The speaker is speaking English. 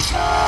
Sunshine.